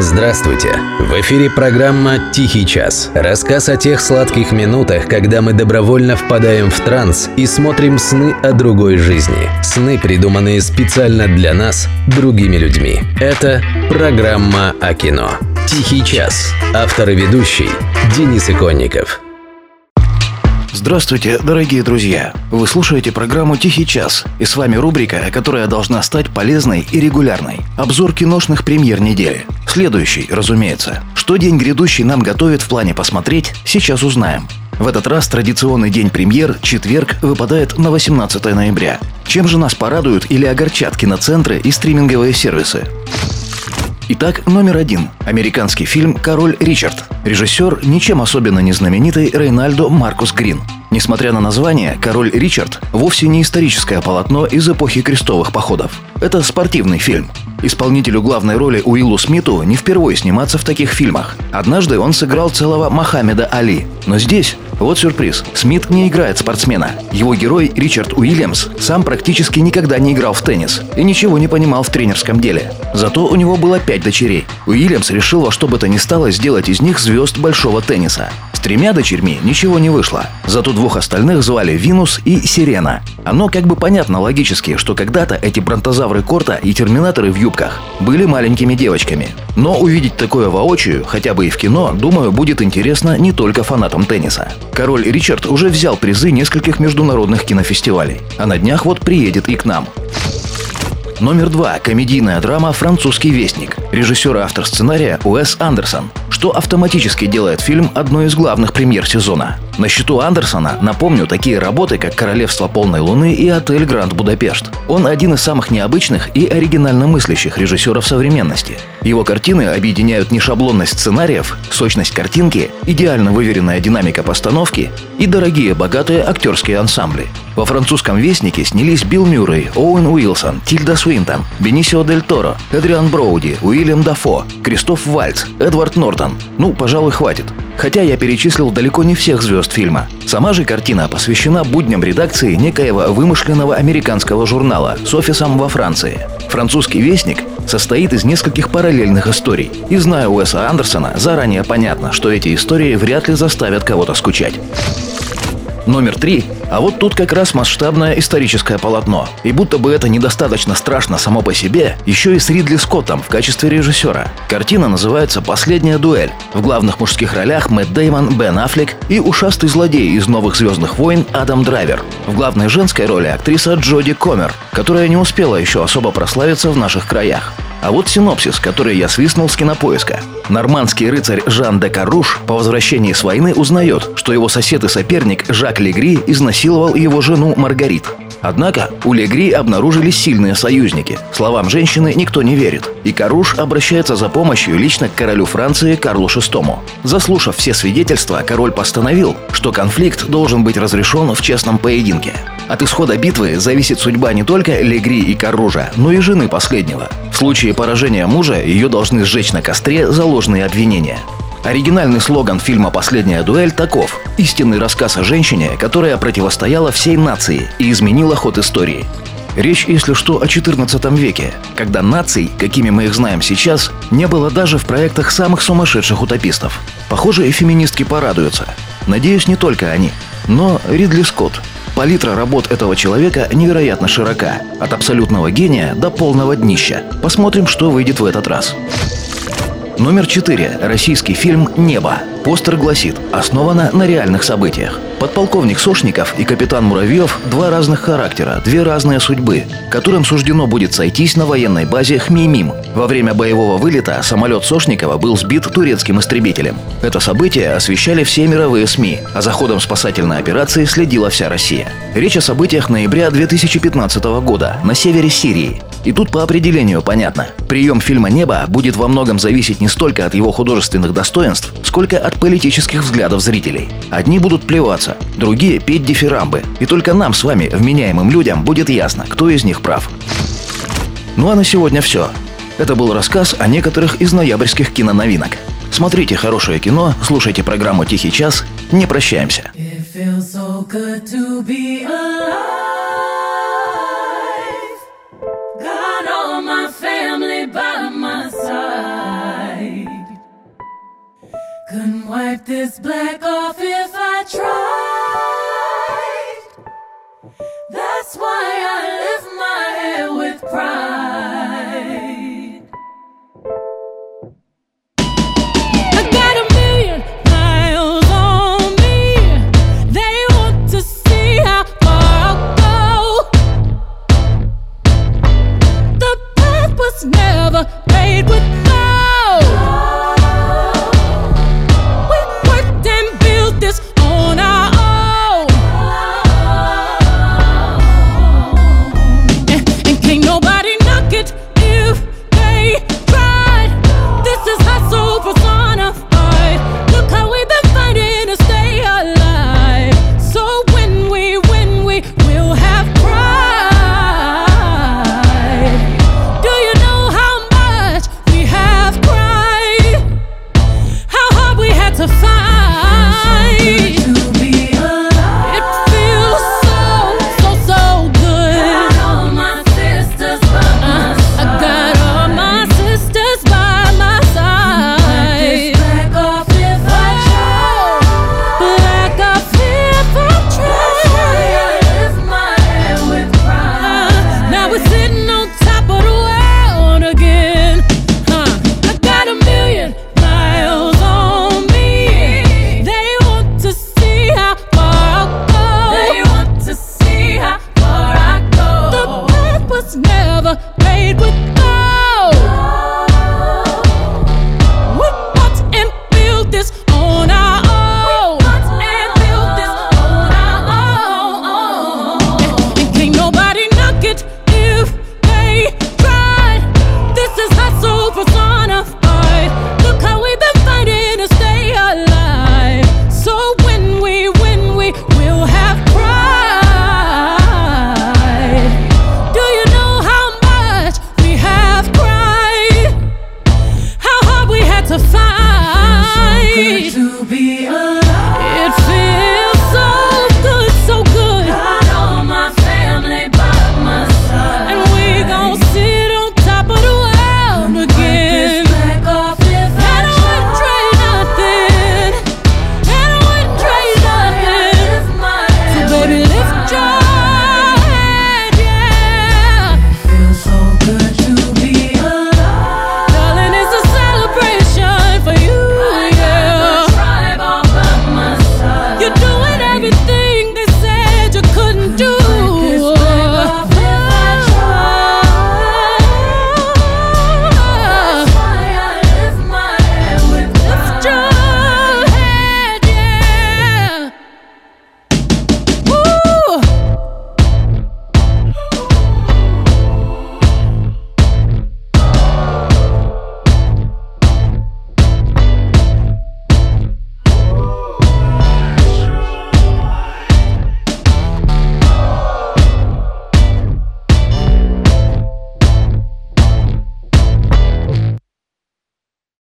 Здравствуйте! В эфире программа «Тихий час». Рассказ о тех сладких минутах, когда мы добровольно впадаем в транс и смотрим сны о другой жизни. Сны, придуманные специально для нас, другими людьми. Это программа о кино. «Тихий час». Автор и ведущий Денис Иконников. Здравствуйте, дорогие друзья! Вы слушаете программу «Тихий час», и с вами рубрика, которая должна стать полезной и регулярной. Обзор киношных премьер недели. Следующий, разумеется. Что день грядущий нам готовит в плане посмотреть, сейчас узнаем. В этот раз традиционный день премьер, четверг, выпадает на 18 ноября. Чем же нас порадуют или огорчат киноцентры и стриминговые сервисы? Итак, номер один. Американский фильм «Король Ричард». Режиссер ничем особенно не знаменитый Рейнальдо Маркус Грин. Несмотря на название, «Король Ричард» вовсе не историческое полотно из эпохи крестовых походов. Это спортивный фильм. Исполнителю главной роли Уиллу Смиту не впервые сниматься в таких фильмах. Однажды он сыграл целого Мохаммеда Али. Но здесь вот сюрприз. Смит не играет спортсмена. Его герой Ричард Уильямс сам практически никогда не играл в теннис и ничего не понимал в тренерском деле. Зато у него было пять дочерей. Уильямс решил во что бы то ни стало сделать из них звезд большого тенниса. С тремя дочерьми ничего не вышло. Зато двух остальных звали Винус и Сирена. Оно как бы понятно логически, что когда-то эти бронтозавры корта и терминаторы в юбках были маленькими девочками. Но увидеть такое воочию, хотя бы и в кино, думаю, будет интересно не только фанатам тенниса. Король Ричард уже взял призы нескольких международных кинофестивалей, а на днях вот приедет и к нам. Номер два. Комедийная драма «Французский вестник». Режиссер и автор сценария Уэс Андерсон что автоматически делает фильм одной из главных премьер сезона. На счету Андерсона, напомню, такие работы, как «Королевство полной луны» и «Отель Гранд Будапешт». Он один из самых необычных и оригинально мыслящих режиссеров современности. Его картины объединяют нешаблонность сценариев, сочность картинки, идеально выверенная динамика постановки и дорогие богатые актерские ансамбли. Во французском «Вестнике» снялись Билл Мюррей, Оуэн Уилсон, Тильда Свинтон, Бенисио Дель Торо, Эдриан Броуди, Уильям Дафо, Кристоф Вальц, Эдвард Нортон. Ну, пожалуй, хватит. Хотя я перечислил далеко не всех звезд фильма. Сама же картина посвящена будням редакции некоего вымышленного американского журнала с офисом во Франции. Французский вестник состоит из нескольких параллельных историй. И зная Уэса Андерсона, заранее понятно, что эти истории вряд ли заставят кого-то скучать. Номер три. А вот тут как раз масштабное историческое полотно. И будто бы это недостаточно страшно само по себе, еще и с Ридли Скоттом в качестве режиссера. Картина называется «Последняя дуэль». В главных мужских ролях Мэтт Деймон, Бен Аффлек и ушастый злодей из «Новых звездных войн» Адам Драйвер. В главной женской роли актриса Джоди Комер, которая не успела еще особо прославиться в наших краях. А вот синопсис, который я свистнул с кинопоиска. Нормандский рыцарь Жан де Каруш по возвращении с войны узнает, что его сосед и соперник Жак Легри изнасиловал его жену Маргарит. Однако у Легри обнаружились сильные союзники. Словам женщины никто не верит. И Каруш обращается за помощью лично к королю Франции Карлу VI. Заслушав все свидетельства, король постановил, что конфликт должен быть разрешен в честном поединке. От исхода битвы зависит судьба не только Легри и Каружа, но и жены последнего. В случае поражения мужа ее должны сжечь на костре за ложные обвинения. Оригинальный слоган фильма «Последняя дуэль» таков – истинный рассказ о женщине, которая противостояла всей нации и изменила ход истории. Речь, если что, о XIV веке, когда наций, какими мы их знаем сейчас, не было даже в проектах самых сумасшедших утопистов. Похоже, и феминистки порадуются. Надеюсь, не только они. Но Ридли Скотт, Палитра работ этого человека невероятно широка. От абсолютного гения до полного днища. Посмотрим, что выйдет в этот раз. Номер 4. Российский фильм «Небо». Постер гласит «Основано на реальных событиях». Подполковник Сошников и капитан Муравьев – два разных характера, две разные судьбы, которым суждено будет сойтись на военной базе Хмеймим. Во время боевого вылета самолет Сошникова был сбит турецким истребителем. Это событие освещали все мировые СМИ, а за ходом спасательной операции следила вся Россия. Речь о событиях ноября 2015 года на севере Сирии. И тут по определению понятно. Прием фильма «Небо» будет во многом зависеть не столько от его художественных достоинств, сколько от политических взглядов зрителей. Одни будут плеваться, другие петь дифирамбы. И только нам с вами, вменяемым людям, будет ясно, кто из них прав. Ну а на сегодня все. Это был рассказ о некоторых из ноябрьских киноновинок. Смотрите хорошее кино, слушайте программу «Тихий час». Не прощаемся. Wipe this black off if I tried. That's why I lift my head with pride.